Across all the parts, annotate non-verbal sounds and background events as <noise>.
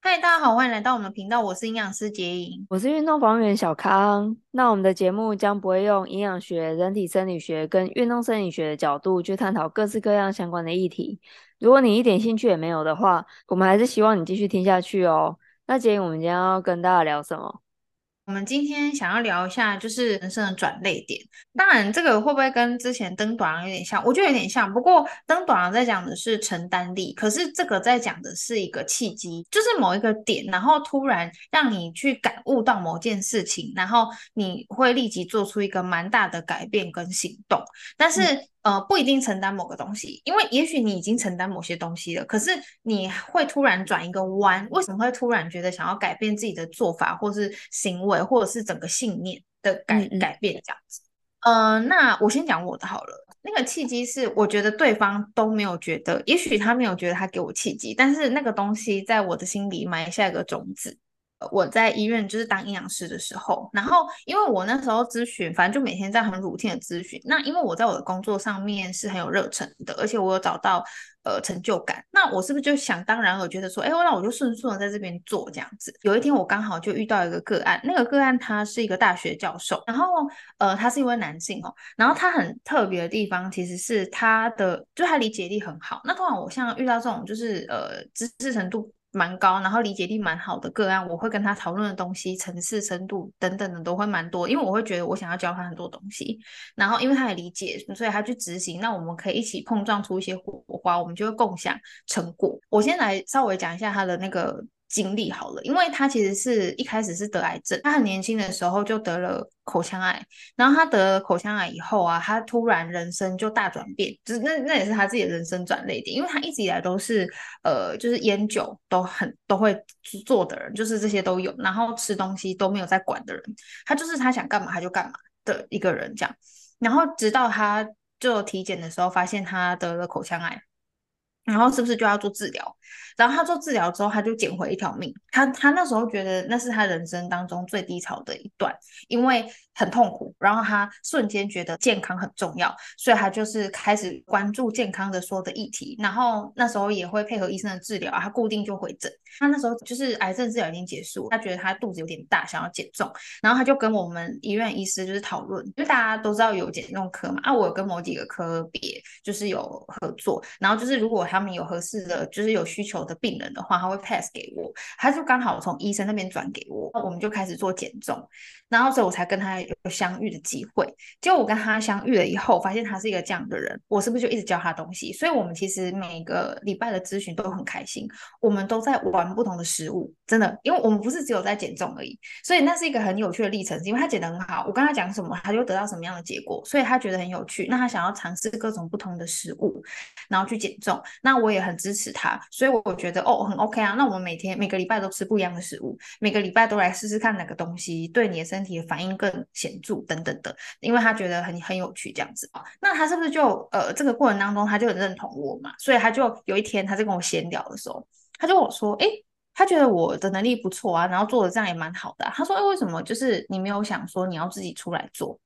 嗨，大家好，欢迎来到我们的频道，我是营养师杰莹，我是运动防护员小康。那我们的节目将不会用营养学、人体生理学跟运动生理学的角度去探讨各式各样相关的议题。如果你一点兴趣也没有的话，我们还是希望你继续听下去哦。那杰莹，我们今天要跟大家聊什么？我们今天想要聊一下，就是人生的转捩点。当然，这个会不会跟之前登短郎有点像？我觉得有点像。不过，登短郎在讲的是承担力，可是这个在讲的是一个契机，就是某一个点，然后突然让你去感悟到某件事情，然后你会立即做出一个蛮大的改变跟行动。但是，嗯呃，不一定承担某个东西，因为也许你已经承担某些东西了，可是你会突然转一个弯，为什么会突然觉得想要改变自己的做法，或是行为，或者是整个信念的改改变这样子？呃，那我先讲我的好了。那个契机是，我觉得对方都没有觉得，也许他没有觉得他给我契机，但是那个东西在我的心里埋下一个种子。我在医院就是当营养师的时候，然后因为我那时候咨询，反正就每天在很 routine 的咨询。那因为我在我的工作上面是很有热忱的，而且我有找到呃成就感，那我是不是就想当然我觉得说，哎，那我就顺顺的在这边做这样子。有一天我刚好就遇到一个个案，那个个案他是一个大学教授，然后呃他是一位男性哦，然后他很特别的地方其实是他的，就他理解力很好。那通常我像遇到这种就是呃知识程度。蛮高，然后理解力蛮好的个案，我会跟他讨论的东西、层次、深度等等的都会蛮多，因为我会觉得我想要教他很多东西，然后因为他也理解，所以他去执行，那我们可以一起碰撞出一些火花，我们就会共享成果。我先来稍微讲一下他的那个。经历好了，因为他其实是一开始是得癌症，他很年轻的时候就得了口腔癌，然后他得了口腔癌以后啊，他突然人生就大转变，就是那那也是他自己的人生转捩点，因为他一直以来都是呃就是烟酒都很都会做的人，就是这些都有，然后吃东西都没有在管的人，他就是他想干嘛他就干嘛的一个人这样，然后直到他就体检的时候发现他得了口腔癌。然后是不是就要做治疗？然后他做治疗之后，他就捡回一条命。他他那时候觉得那是他人生当中最低潮的一段，因为很痛苦。然后他瞬间觉得健康很重要，所以他就是开始关注健康的所有的议题。然后那时候也会配合医生的治疗，他固定就回诊。他那时候就是癌症治疗已经结束，他觉得他肚子有点大，想要减重。然后他就跟我们医院医师就是讨论，因为大家都知道有减重科嘛，啊，我有跟某几个科别就是有合作。然后就是如果他他们有合适的，就是有需求的病人的话，他会 pass 给我，他就刚好从医生那边转给我，那我们就开始做减重，然后所以我才跟他有相遇的机会。结果我跟他相遇了以后，发现他是一个这样的人，我是不是就一直教他东西？所以我们其实每个礼拜的咨询都很开心，我们都在玩不同的食物，真的，因为我们不是只有在减重而已，所以那是一个很有趣的历程。因为他减得很好，我跟他讲什么，他就得到什么样的结果，所以他觉得很有趣。那他想要尝试各种不同的食物，然后去减重。那我也很支持他，所以我觉得哦很 OK 啊。那我们每天每个礼拜都吃不一样的食物，每个礼拜都来试试看哪个东西对你的身体反应更显著等等的，因为他觉得很很有趣这样子啊。那他是不是就呃这个过程当中他就很认同我嘛？所以他就有一天他在跟我闲聊的时候，他就跟我说，诶，他觉得我的能力不错啊，然后做的这样也蛮好的。他说，诶，为什么就是你没有想说你要自己出来做？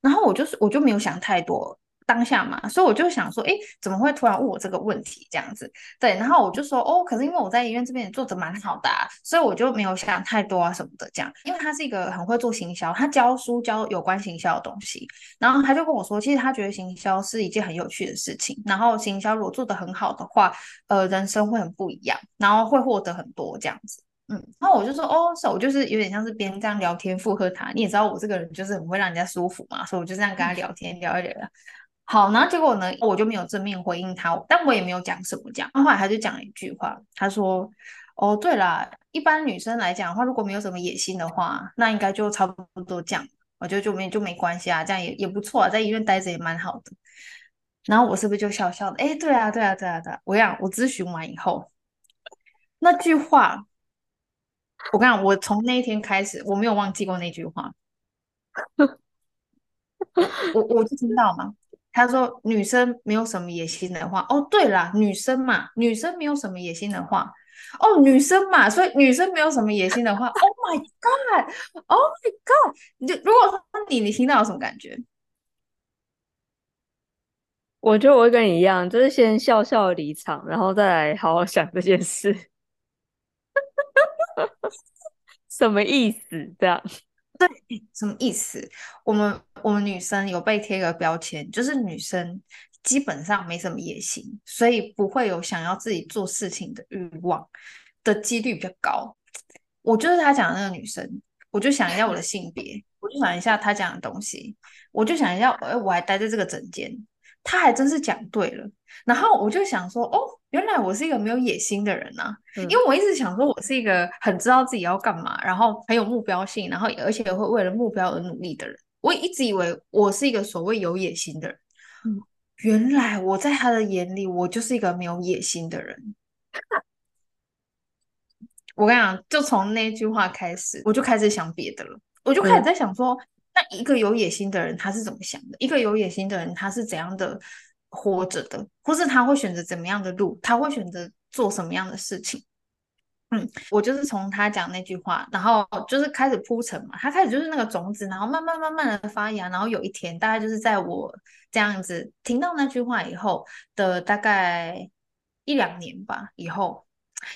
然后我就是我就没有想太多。当下嘛，所以我就想说，诶，怎么会突然问我这个问题这样子？对，然后我就说，哦，可是因为我在医院这边也做得蛮好的啊，所以我就没有想太多啊什么的这样。因为他是一个很会做行销，他教书教有关行销的东西，然后他就跟我说，其实他觉得行销是一件很有趣的事情，然后行销如果做得很好的话，呃，人生会很不一样，然后会获得很多这样子。嗯，然后我就说，哦，是，我就是有点像是别人这样聊天附和他，你也知道我这个人就是很会让人家舒服嘛，所以我就这样跟他聊天聊一聊。好，然后结果呢，我就没有正面回应他，但我也没有讲什么讲。后来他就讲了一句话，他说：“哦，对啦，一般女生来讲的话，如果没有什么野心的话，那应该就差不多这样，我觉得就没就没关系啊，这样也也不错啊，在医院待着也蛮好的。”然后我是不是就笑笑的？哎，对啊，对啊，对啊，对啊！我讲，我咨询完以后，那句话，我跟你讲，我从那一天开始，我没有忘记过那句话。<laughs> 我我就听到嘛。他说：“女生没有什么野心的话，哦，对啦，女生嘛，女生没有什么野心的话，哦，女生嘛，所以女生没有什么野心的话，Oh my God，Oh <laughs> my God，你就如果说你，你听到有什么感觉？我觉得我会跟你一样，就是先笑笑离场，然后再来好好想这件事。<laughs> 什么意思？这样？对，什么意思？我们我们女生有被贴个标签，就是女生基本上没什么野心，所以不会有想要自己做事情的欲望的几率比较高。我就是他讲的那个女生，我就想一下我的性别，我就想一下他讲的东西，我就想一下，哎，我还待在这个整间，他还真是讲对了。然后我就想说，哦，原来我是一个没有野心的人啊，嗯、因为我一直想说我是一个很知道自己要干嘛，然后很有目标性，然后而且会为了目标而努力的人。我一直以为我是一个所谓有野心的人，嗯、原来我在他的眼里，我就是一个没有野心的人。我跟你讲，就从那句话开始，我就开始想别的了。我就开始在想说，嗯、那一个有野心的人他是怎么想的？一个有野心的人他是怎样的活着的？或是他会选择怎么样的路？他会选择做什么样的事情？嗯，我就是从他讲那句话，然后就是开始铺陈嘛。他开始就是那个种子，然后慢慢慢慢的发芽，然后有一天，大概就是在我这样子听到那句话以后的大概一两年吧，以后。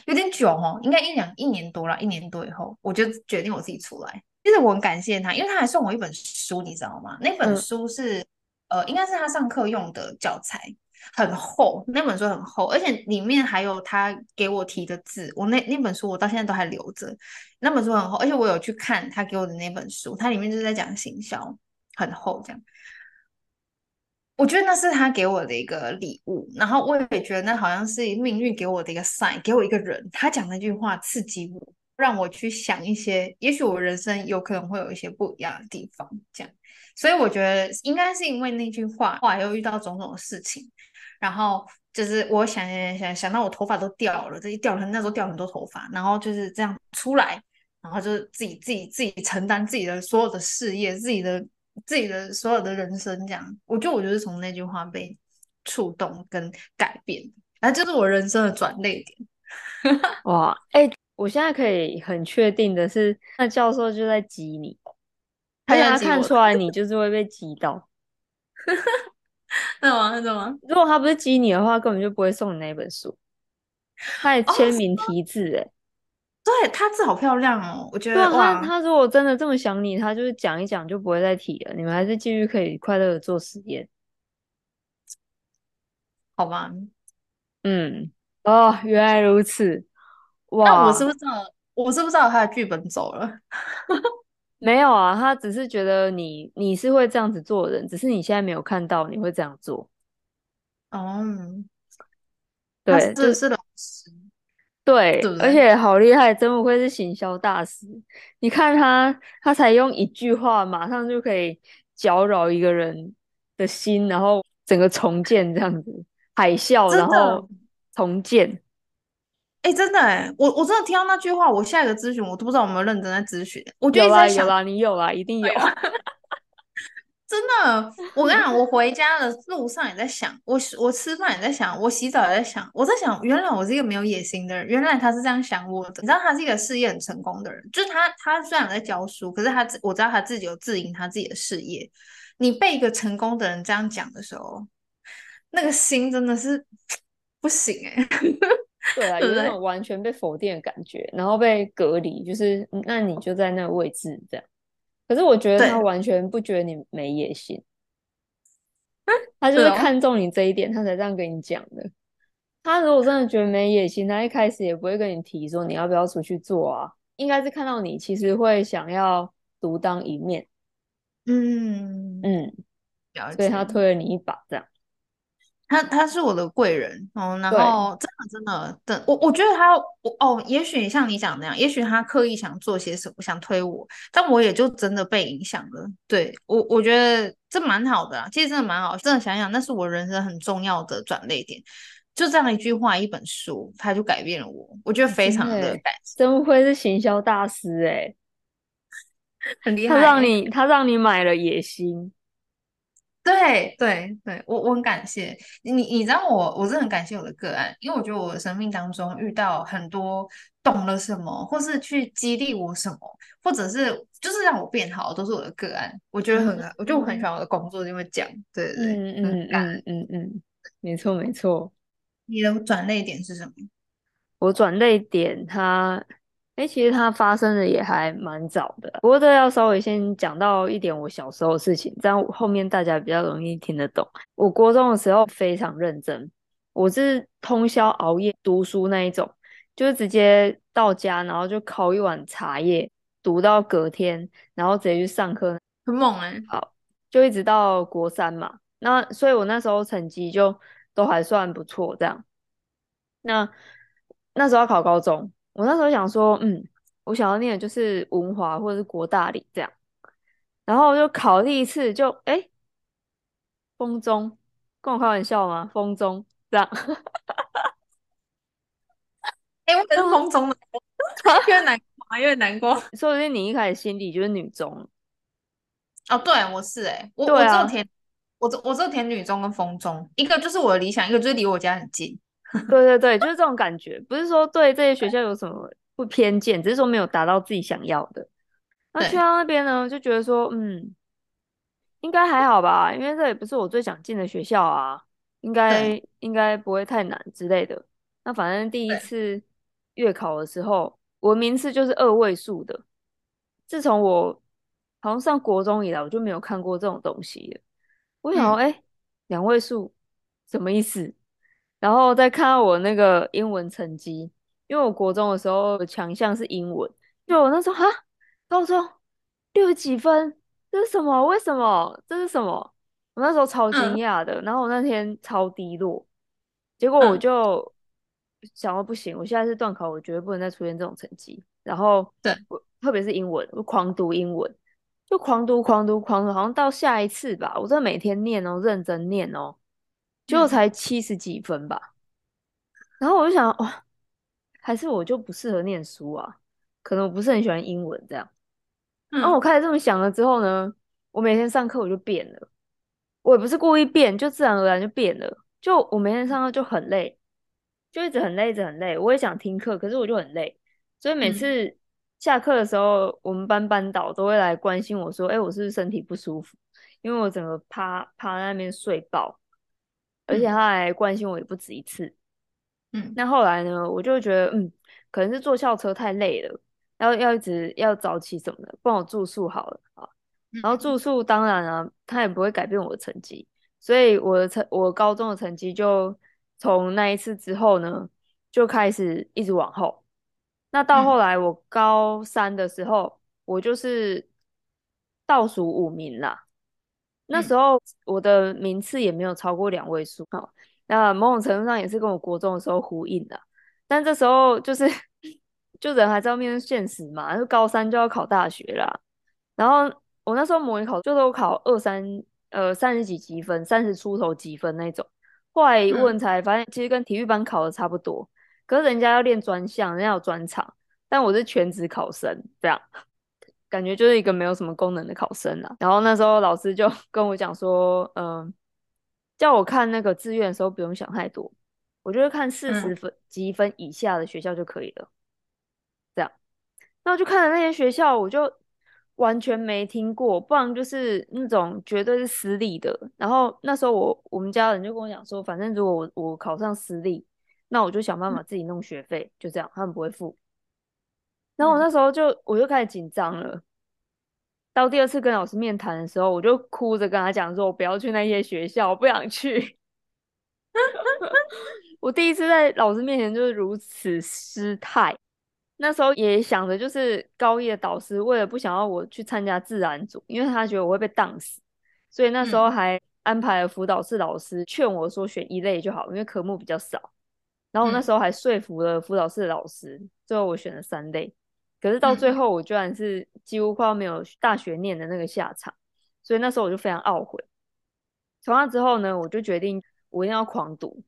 有点久哦，应该一两一年多了，一年多以后，我就决定我自己出来。其实我很感谢他，因为他还送我一本书，你知道吗？那本书是、嗯、呃，应该是他上课用的教材，很厚，那本书很厚，而且里面还有他给我提的字。我那那本书我到现在都还留着，那本书很厚，而且我有去看他给我的那本书，它里面就是在讲行销，很厚这样。我觉得那是他给我的一个礼物，然后我也觉得那好像是命运给我的一个 sign，给我一个人，他讲那句话刺激我，让我去想一些，也许我人生有可能会有一些不一样的地方，这样。所以我觉得应该是因为那句话，后来又遇到种种的事情，然后就是我想想想想到我头发都掉了，这一掉了，那时候掉很多头发，然后就是这样出来，然后就是自己自己自己承担自己的所有的事业，自己的。自己的所有的人生，这样，我觉得我就是从那句话被触动跟改变，然后就是我人生的转捩点。<laughs> 哇，哎、我现在可以很确定的是，那教授就在激你，他他看出来 <laughs> 你就是会被激到。<laughs> 那怎么？那怎么？如果他不是激你的话，根本就不会送你那本书。他还签名题字，哎。对，他字好漂亮哦，我觉得。对啊，他他如果真的这么想你，他就是讲一讲就不会再提了。你们还是继续可以快乐的做实验，好吧？嗯，哦，原来如此。哇，那我是不是知道？我是不是知道他的剧本走了？<laughs> 没有啊，他只是觉得你你是会这样子做的人，只是你现在没有看到你会这样做。<laughs> 哦，对，这是老师。对而且好厉害，真不愧是行销大师。你看他，他才用一句话，马上就可以搅扰一个人的心，然后整个重建这样子，海啸，然后重建。哎，真的哎，我我真的听到那句话，我下一个咨询我都不知道有没有认真在咨询。我觉得在想有啦，有啦，你有啦，一定有。<laughs> 真的，我跟你讲，我回家的路上也在想，我我吃饭也在想，我洗澡也在想，我在想，原来我是一个没有野心的人，原来他是这样想我的。你知道他是一个事业很成功的人，就是他他虽然在教书，可是他我知道他自己有自营他自己的事业。你被一个成功的人这样讲的时候，那个心真的是 <tsk> 不行哎、欸。对啊，有那种完全被否定的感觉，然后被隔离，就是那你就在那个位置这样。可是我觉得他完全不觉得你没野心，他就是看中你这一点，他才这样跟你讲的。他如果真的觉得没野心，他一开始也不会跟你提说你要不要出去做啊。应该是看到你其实会想要独当一面，嗯嗯，所以他推了你一把，这样。他他是我的贵人哦，然后真的真的，等我我觉得他我哦，也许像你讲那样，也许他刻意想做些什么，想推我，但我也就真的被影响了。对我我觉得这蛮好的啦，其实真的蛮好，真的想想，那是我人生很重要的转捩点，就这样一句话，一本书，他就改变了我，我觉得非常的感谢，真不愧是行销大师诶，<laughs> 很厉害，他让你他让你买了野心。对对对，我我很感谢你，你知道我，我真的很感谢我的个案，因为我觉得我的生命当中遇到很多懂了什么，或是去激励我什么，或者是就是让我变好，都是我的个案。我觉得很，嗯、我觉得我很喜欢我的工作，因为讲，对对对，嗯嗯嗯嗯嗯嗯，没错没错。你的转捩点是什么？我转捩点，它哎，其实它发生的也还蛮早的，不过这要稍微先讲到一点我小时候的事情，这样后面大家比较容易听得懂。我国中的时候非常认真，我是通宵熬夜读书那一种，就是直接到家，然后就烤一碗茶叶，读到隔天，然后直接去上课，很猛哎、欸。好，就一直到国三嘛，那所以我那时候成绩就都还算不错，这样。那那时候要考高中。我那时候想说，嗯，我想要念的就是文华或者是国大理这样，然后我就考第一次就哎，风中，跟我开玩笑吗？风中这样，<laughs> 哎，我也是风中的，<laughs> 越难过，越难过。说不定你一开始心底就是女中。哦，对，我是哎、欸，我、啊、我只有填，我只我只有填女中跟风中，一个就是我的理想，一个就是离我家很近。<laughs> 对对对，就是这种感觉，不是说对这些学校有什么不偏见，只是说没有达到自己想要的。那去到那边呢，就觉得说，嗯，应该还好吧，因为这也不是我最想进的学校啊，应该应该不会太难之类的。那反正第一次月考的时候，我名次就是二位数的。自从我好像上国中以来，我就没有看过这种东西了。我想说，哎、嗯，两位数什么意思？然后再看到我那个英文成绩，因为我国中的时候强项是英文，就我那时候哈，高中六十几分，这是什么？为什么？这是什么？我那时候超惊讶的。嗯、然后我那天超低落，结果我就想说不行，我现在是段考，我绝对不能再出现这种成绩。然后对，我特别是英文，我狂读英文，就狂读狂读狂读，好像到下一次吧，我真的每天念哦，认真念哦。就才七十几分吧，然后我就想，哇，还是我就不适合念书啊？可能我不是很喜欢英文这样。然后我开始这么想了之后呢，我每天上课我就变了，我也不是故意变，就自然而然就变了。就我每天上课就很累，就一直很累，一直很累。我也想听课，可是我就很累，所以每次下课的时候，我们班班导都会来关心我说：“哎，我是不是身体不舒服？”因为我整个趴趴在那边睡爆。而且他还关心我也不止一次，嗯，那后来呢，我就觉得，嗯，可能是坐校车太累了，要要一直要早起什么的，帮我住宿好了啊。然后住宿当然啊，他也不会改变我的成绩，所以我的成我高中的成绩就从那一次之后呢，就开始一直往后。那到后来我高三的时候，我就是倒数五名啦。那时候我的名次也没有超过两位数，好，那某种程度上也是跟我国中的时候呼应的。但这时候就是，<laughs> 就人还是要面对现实嘛，就高三就要考大学啦。然后我那时候模拟考就都考二三呃三十几积分，三十出头积分那种。后来一问才发现，其实跟体育班考的差不多。可是人家要练专项，人家有专场，但我是全职考生，这样。感觉就是一个没有什么功能的考生啦。然后那时候老师就 <laughs> 跟我讲说，嗯、呃，叫我看那个志愿的时候不用想太多，我就是看四十分积分以下的学校就可以了。这样，那我就看了那些学校，我就完全没听过，不然就是那种绝对是私立的。然后那时候我我们家人就跟我讲说，反正如果我我考上私立，那我就想办法自己弄学费，就这样，他们不会付。然后我那时候就我就开始紧张了。到第二次跟老师面谈的时候，我就哭着跟他讲说：“我不要去那些学校，我不想去。<laughs> ”我第一次在老师面前就是如此失态。那时候也想着，就是高一的导师为了不想要我去参加自然组，因为他觉得我会被当死，所以那时候还安排了辅导室老师劝我说选一类就好，因为科目比较少。然后我那时候还说服了辅导室老师，最后我选了三类。可是到最后，我居然是几乎快要没有大学念的那个下场，所以那时候我就非常懊悔。从那之后呢，我就决定我一定要狂读，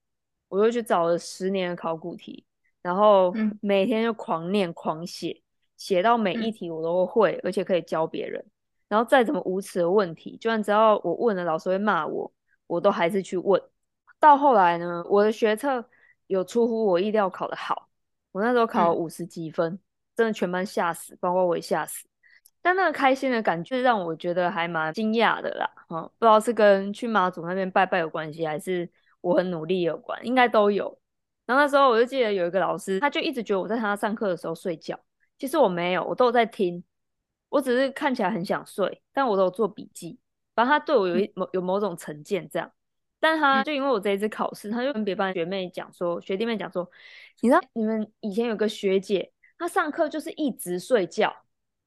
我就去找了十年的考古题，然后每天就狂念狂写，写到每一题我都会，而且可以教别人。然后再怎么无耻的问题，就算只要我问了，老师会骂我，我都还是去问。到后来呢，我的学测有出乎我意料考得好，我那时候考了五十几分。真的全班吓死，包括我也吓死。但那个开心的感觉让我觉得还蛮惊讶的啦。嗯，不知道是跟去妈祖那边拜拜有关系，还是我很努力有关，应该都有。然后那时候我就记得有一个老师，他就一直觉得我在他上课的时候睡觉，其实我没有，我都有在听，我只是看起来很想睡，但我都有做笔记。反正他对我有一某有某种成见这样，但他就因为我这一次考试，他就跟别班学妹讲说，学弟妹讲说，你知道你们以前有个学姐，她上课就是一直睡觉，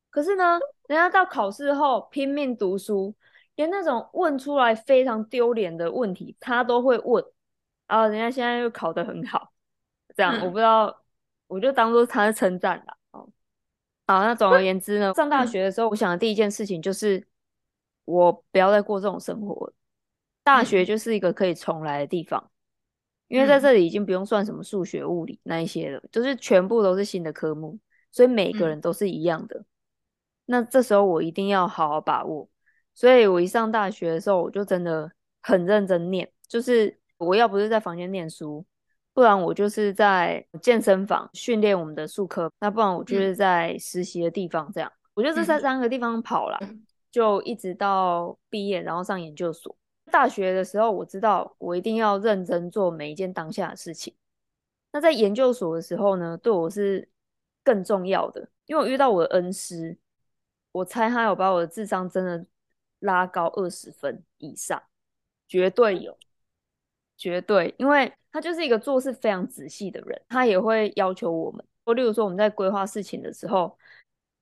可是呢，人家到考试后拼命读书，连那种问出来非常丢脸的问题，他都会问，然后人家现在又考得很好，这样我不知道，我就当做他是称赞啦。哦，好，那总而言之呢，上大学的时候，我想的第一件事情就是。我不要再过这种生活了。大学就是一个可以重来的地方，嗯、因为在这里已经不用算什么数学、物理那一些了，就是全部都是新的科目，所以每个人都是一样的。嗯、那这时候我一定要好好把握。所以我一上大学的时候，我就真的很认真念，就是我要不是在房间念书，不然我就是在健身房训练我们的术科，那不然我就是在实习的地方这样。我就这三三个地方跑了。嗯就一直到毕业，然后上研究所。大学的时候，我知道我一定要认真做每一件当下的事情。那在研究所的时候呢，对我是更重要的，因为我遇到我的恩师，我猜他有把我的智商真的拉高二十分以上，绝对有，绝对，因为他就是一个做事非常仔细的人，他也会要求我们，例如说我们在规划事情的时候，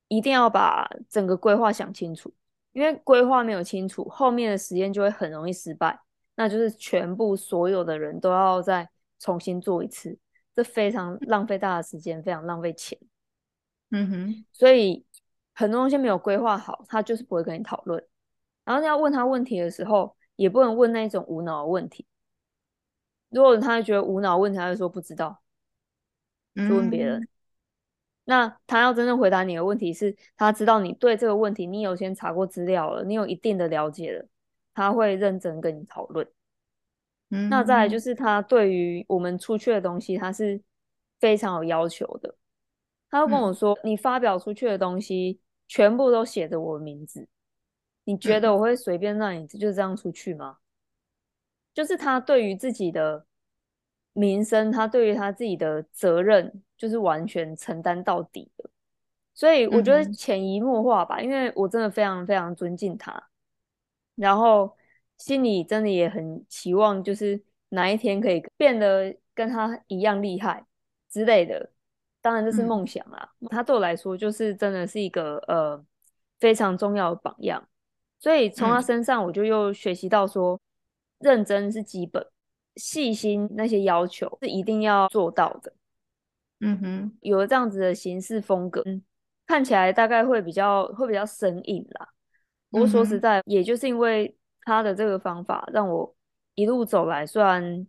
一定要把整个规划想清楚。因为规划没有清楚，后面的实验就会很容易失败，那就是全部所有的人都要再重新做一次，这非常浪费大的时间，非常浪费钱。嗯哼，所以很多东西没有规划好，他就是不会跟你讨论。然后你要问他问题的时候，也不能问那种无脑的问题。如果他觉得无脑问题，他就说不知道，就问别人。嗯那他要真正回答你的问题是，他知道你对这个问题你有先查过资料了，你有一定的了解了，他会认真跟你讨论。嗯，那再来就是他对于我们出去的东西，他是非常有要求的。他会跟我说，嗯，你发表出去的东西全部都写着我的名字，你觉得我会随便让你就这样出去吗？就是他对于自己的名声，他对于他自己的责任。就是完全承担到底的，所以我觉得潜移默化吧，嗯、因为我真的非常非常尊敬他，然后心里真的也很期望，就是哪一天可以变得跟他一样厉害之类的。当然这是梦想啦，嗯、他对我来说就是真的是一个呃非常重要的榜样，所以从他身上我就又学习到说，认真是基本，细心那些要求是一定要做到的。嗯哼，有了这样子的行事风格，嗯，看起来大概会比较会比较生硬啦。不过说实在，嗯，也就是因为他的这个方法，让我一路走来，虽然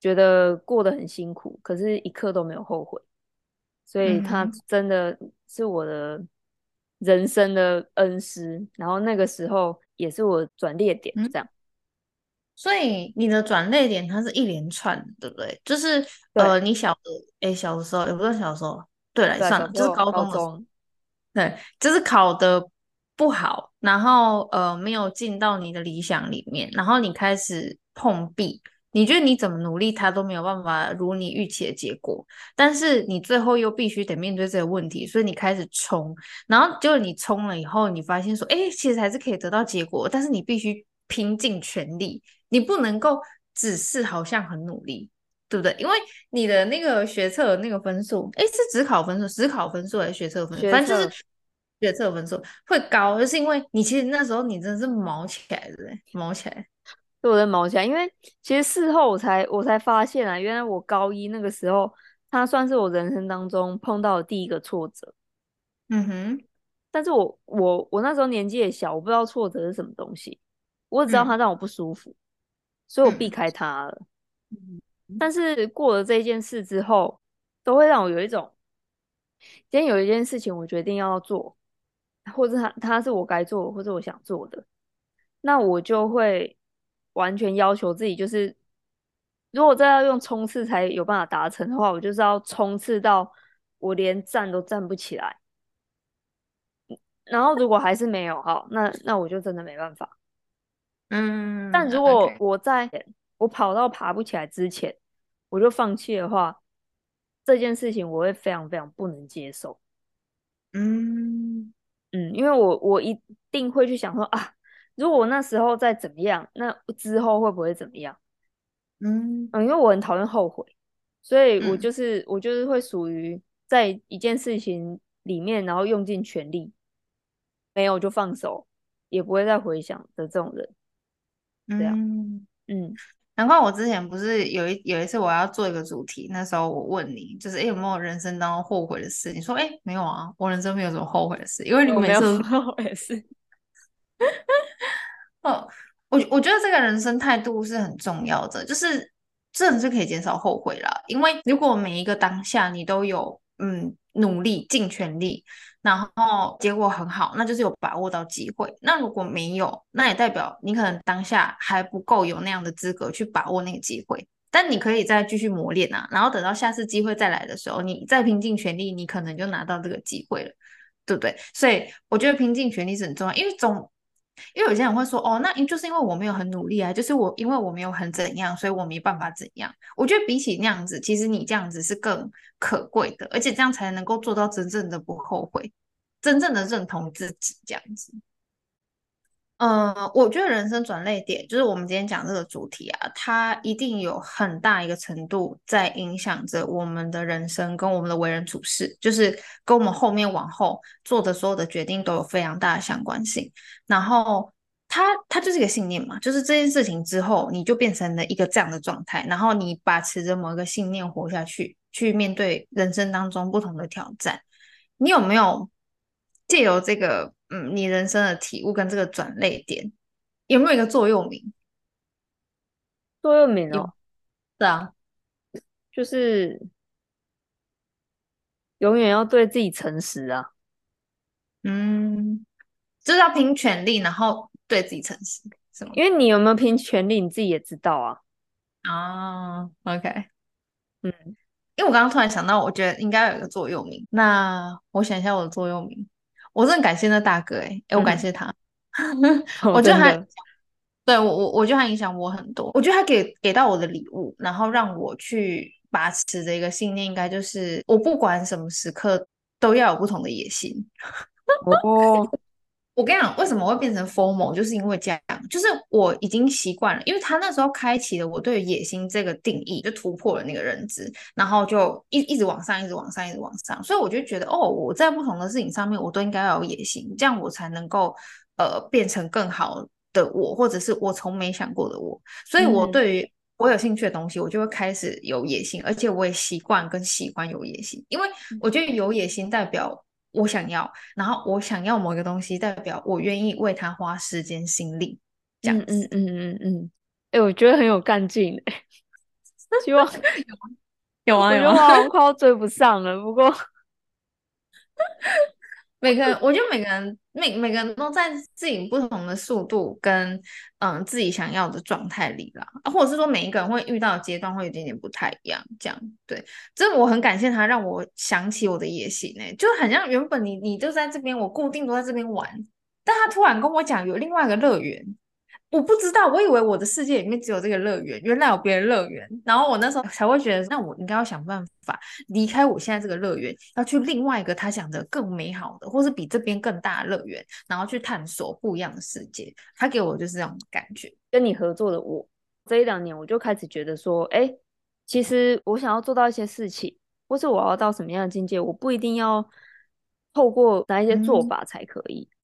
觉得过得很辛苦，可是一刻都没有后悔。所以他真的是我的人生的恩师，然后那个时候也是我转捩点，这样。所以你的转捩点它是一连串的，对不对？就是呃，你小的诶，小的时候也不是小的时候，对来算了，就是高中的时候，中。对，就是考的不好，然后呃没有进到你的理想里面，然后你开始碰壁，你觉得你怎么努力，它都没有办法如你预期的结果，但是你最后又必须得面对这个问题，所以你开始冲，然后就是你冲了以后，你发现说，诶，其实还是可以得到结果，但是你必须拼尽全力。你不能够只是好像很努力，对不对？因为你的那个学测的那个分数，诶，是只考分数，只考分数还是学测分数？反正就是学测分数会高，就是因为你其实那时候你真的是毛起来的，毛起来，对，我在毛起来。因为其实事后我才我才发现啊，原来我高一那个时候，它算是我人生当中碰到的第一个挫折。嗯哼，但是我我我那时候年纪也小，我不知道挫折是什么东西，我只知道它让我不舒服。嗯所以我避开他了，嗯、但是过了这件事之后，都会让我有一种，今天有一件事情我决定要做，或者他他是我该做，或者我想做的，那我就会完全要求自己，就是如果再要用冲刺才有办法达成的话，我就是要冲刺到我连站都站不起来，然后如果还是没有哈，那那我就真的没办法。嗯，但如果我在我跑到爬不起来之前，我就放弃的话，这件事情我会非常非常不能接受。嗯嗯，因为我我一定会去想说啊，如果我那时候再怎么样，那之后会不会怎么样？嗯嗯，因为我很讨厌后悔，所以我就嗯是、我就是会属于在一件事情里面，然后用尽全力，没有就放手，也不会再回想的这种人。这样，嗯，嗯，难怪我之前不是有一有一次我要做一个主题，那时候我问你，就是哎有没有人生当中后悔的事？你说哎没有啊，我人生没有什么后悔的事，因为你每次后悔的事。<laughs> 哦，我我觉得这个人生态度是很重要的，就是真的是可以减少后悔了。因为如果每一个当下你都有嗯努力尽全力，然后结果很好，那就是有把握到机会。那如果没有，那也代表你可能当下还不够有那样的资格去把握那个机会。但你可以再继续磨练啊，然后等到下次机会再来的时候，你再拼尽全力，你可能就拿到这个机会了，对不对？所以我觉得拼尽全力是很重要，因为总。因为有些人会说，哦，那就是因为我没有很努力啊，就是我因为我没有很怎样，所以我没办法怎样。我觉得比起那样子，其实你这样子是更可贵的，而且这样才能够做到真正的不后悔，真正的认同自己这样子。嗯，我觉得人生转捩点就是我们今天讲这个主题啊，它一定有很大一个程度在影响着我们的人生跟我们的为人处事，就是跟我们后面往后做的所有的决定都有非常大的相关性。然后它它就是一个信念嘛，就是这件事情之后你就变成了一个这样的状态，然后你把持着某一个信念活下去，去面对人生当中不同的挑战。你有没有借由这个？嗯，你人生的体悟跟这个转捩点有没有一个座右铭？座右铭哦，是啊，就是永远要对自己诚实啊。嗯，就是要拼全力，然后对自己诚实，是吗？因为你有没有拼全力，你自己也知道啊。啊，OK，嗯，因为我刚刚突然想到，我觉得应该有一个座右铭。那我想一下我的座右铭。我真的感谢那大哥哎、欸，哎、欸，<laughs> 我感谢他，嗯、我觉得他，对我我我觉得他影响我很多。我觉得他给给到我的礼物，然后让我去把持的一个信念，应该就是我不管什么时刻都要有不同的野心。<laughs> 哦。我跟你讲，为什么会变成 formal，就是因为这样，就是我已经习惯了，因为他那时候开启了我对野心这个定义，就突破了那个认知，然后就一一直往上，一直往上，一直往上，所以我就觉得，哦，我在不同的事情上面，我都应该要有野心，这样我才能够呃变成更好的我，或者是我从没想过的我。所以，我对于我有兴趣的东西，我就会开始有野心，而且我也习惯跟喜欢有野心，因为我觉得有野心代表。我想要，然后我想要某一个东西，代表我愿意为他花时间心力，这样子。嗯嗯嗯嗯哎、欸，我觉得很有干劲哎，希望 <laughs> 有啊有啊，我觉得我好 <laughs> 快要追不上了，不过。每个人，我觉得每个人每每个人都在自己不同的速度跟嗯自己想要的状态里啦，或者是说每一个人会遇到的阶段会有点点不太一样，这样对。这我很感谢他让我想起我的野心呢、欸，就很像原本你你就在这边，我固定都在这边玩，但他突然跟我讲有另外一个乐园。我不知道，我以为我的世界里面只有这个乐园，原来有别的乐园。然后我那时候才会觉得，那我应该要想办法离开我现在这个乐园，要去另外一个他想的更美好的，或是比这边更大的乐园，然后去探索不一样的世界。他给我就是这种感觉。跟你合作的我这一两年，我就开始觉得说，哎，其实我想要做到一些事情，或是我要到什么样的境界，我不一定要透过哪一些做法才可以。嗯、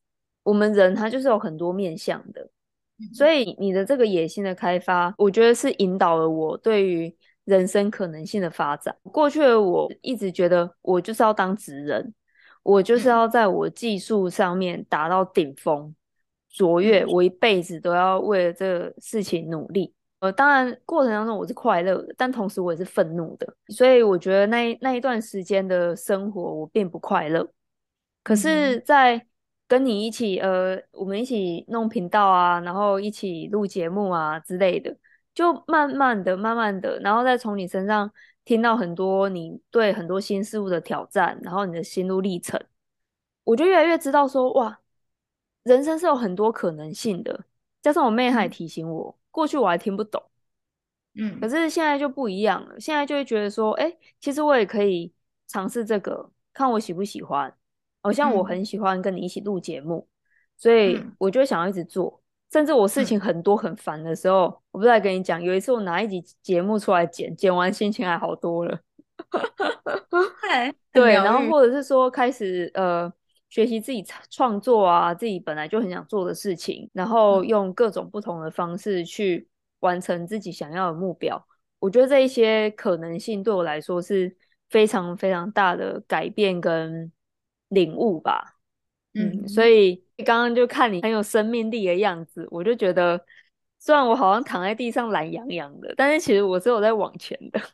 我们人他就是有很多面向的。所以你的这个野心的开发，我觉得是引导了我对于人生可能性的发展。过去的我一直觉得我就是要当职人，我就是要在我技术上面达到顶峰卓越，我一辈子都要为了这个事情努力。呃，当然过程当中我是快乐的，但同时我也是愤怒的。所以我觉得那那一段时间的生活我并不快乐。可是，在跟你一起，呃，我们一起弄频道啊，然后一起录节目啊之类的，就慢慢的、慢慢的，然后再从你身上听到很多你对很多新事物的挑战，然后你的心路历程，我就越来越知道说，哇，人生是有很多可能性的。加上我妹还提醒我，过去我还听不懂，嗯，可是现在就不一样了，现在就会觉得说，哎，其实我也可以尝试这个，看我喜不喜欢。好像我很喜欢跟你一起录节目，所以我就想要一直做。甚至我事情很多很烦的时候，我不是在跟你讲，有一次我拿一集节目出来剪，剪完心情还好多了。<laughs> 对，然后或者是说开始呃学习自己创作啊，自己本来就很想做的事情，然后用各种不同的方式去完成自己想要的目标。我觉得这一些可能性对我来说是非常非常大的改变跟领悟吧。嗯，所以刚刚就看你很有生命力的样子，我就觉得虽然我好像躺在地上懒洋洋的，但是其实我是有在往前的。<laughs>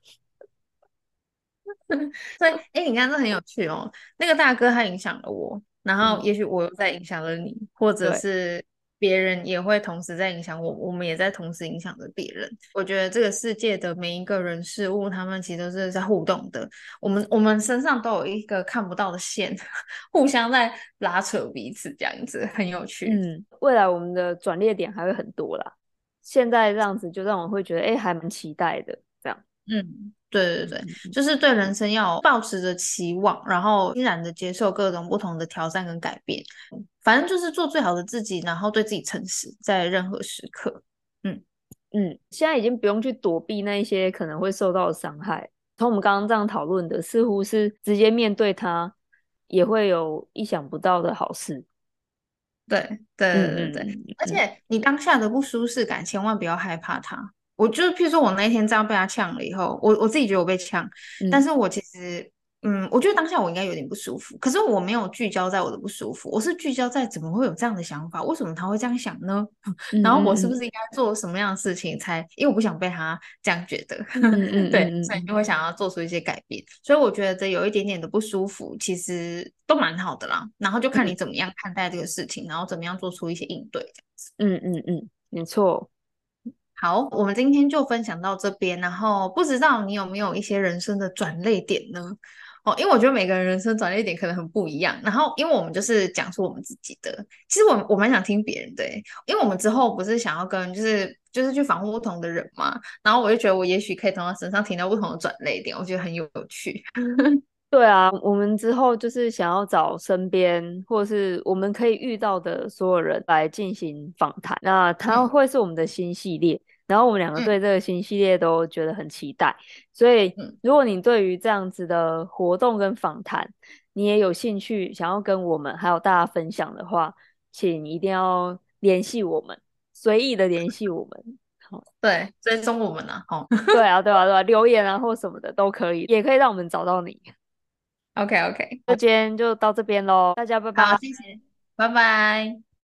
<laughs> 所以，哎，你看这很有趣哦。那个大哥他影响了我，然后也许我又在影响了你，嗯、或者是别人也会同时在影响我，我们也在同时影响着别人。我觉得这个世界的每一个人事物，他们其实都是在互动的。我们我们身上都有一个看不到的线，<laughs> 互相在拉扯彼此，这样子很有趣。嗯，未来我们的转捩点还会很多啦。现在这样子就让我会觉得，哎，还蛮期待的。这样，嗯。对对对，就是对人生要抱持着期望，然后欣然的接受各种不同的挑战跟改变，反正就是做最好的自己，然后对自己诚实，在任何时刻。嗯嗯，现在已经不用去躲避那一些可能会受到的伤害。从我们刚刚这样讨论的，似乎是直接面对它，也会有意想不到的好事。对对对对对，嗯、而且你当下的不舒适感，千万不要害怕它。我就譬如说，我那一天这样被他呛了以后，我我自己觉得我被呛，嗯、但是我其实，嗯，我觉得当下我应该有点不舒服，可是我没有聚焦在我的不舒服，我是聚焦在怎么会有这样的想法，为什么他会这样想呢？<laughs> 嗯、然后我是不是应该做什么样的事情才，因为我不想被他这样觉得，嗯、<laughs> 对，所以就会想要做出一些改变。所以我觉得这有一点点的不舒服，其实都蛮好的啦。然后就看你怎么样看待这个事情，嗯、然后怎么样做出一些应对，这样子。嗯嗯嗯，没错。好，我们今天就分享到这边。然后不知道你有没有一些人生的转捩点呢？哦，因为我觉得每个人人生转捩点可能很不一样。然后，因为我们就是讲出我们自己的，其实我我蛮想听别人的，因为我们之后不是想要跟就是就是去访问不同的人嘛。然后我就觉得我也许可以从他身上听到不同的转捩点，我觉得很有趣。<laughs> 对啊，我们之后就是想要找身边或者是我们可以遇到的所有人来进行访谈。那他会是我们的新系列。嗯然后我们两个对这个新系列都觉得很期待，嗯、所以如果你对于这样子的活动跟访谈，你也有兴趣想要跟我们还有大家分享的话，请一定要联系我们，随意的联系我们。好，对，追踪我们啊，好，对啊，对啊，对啊，留言啊或什么的都可以，也可以让我们找到你。OK OK，那今天就到这边喽，大家拜拜，好，谢谢，拜拜。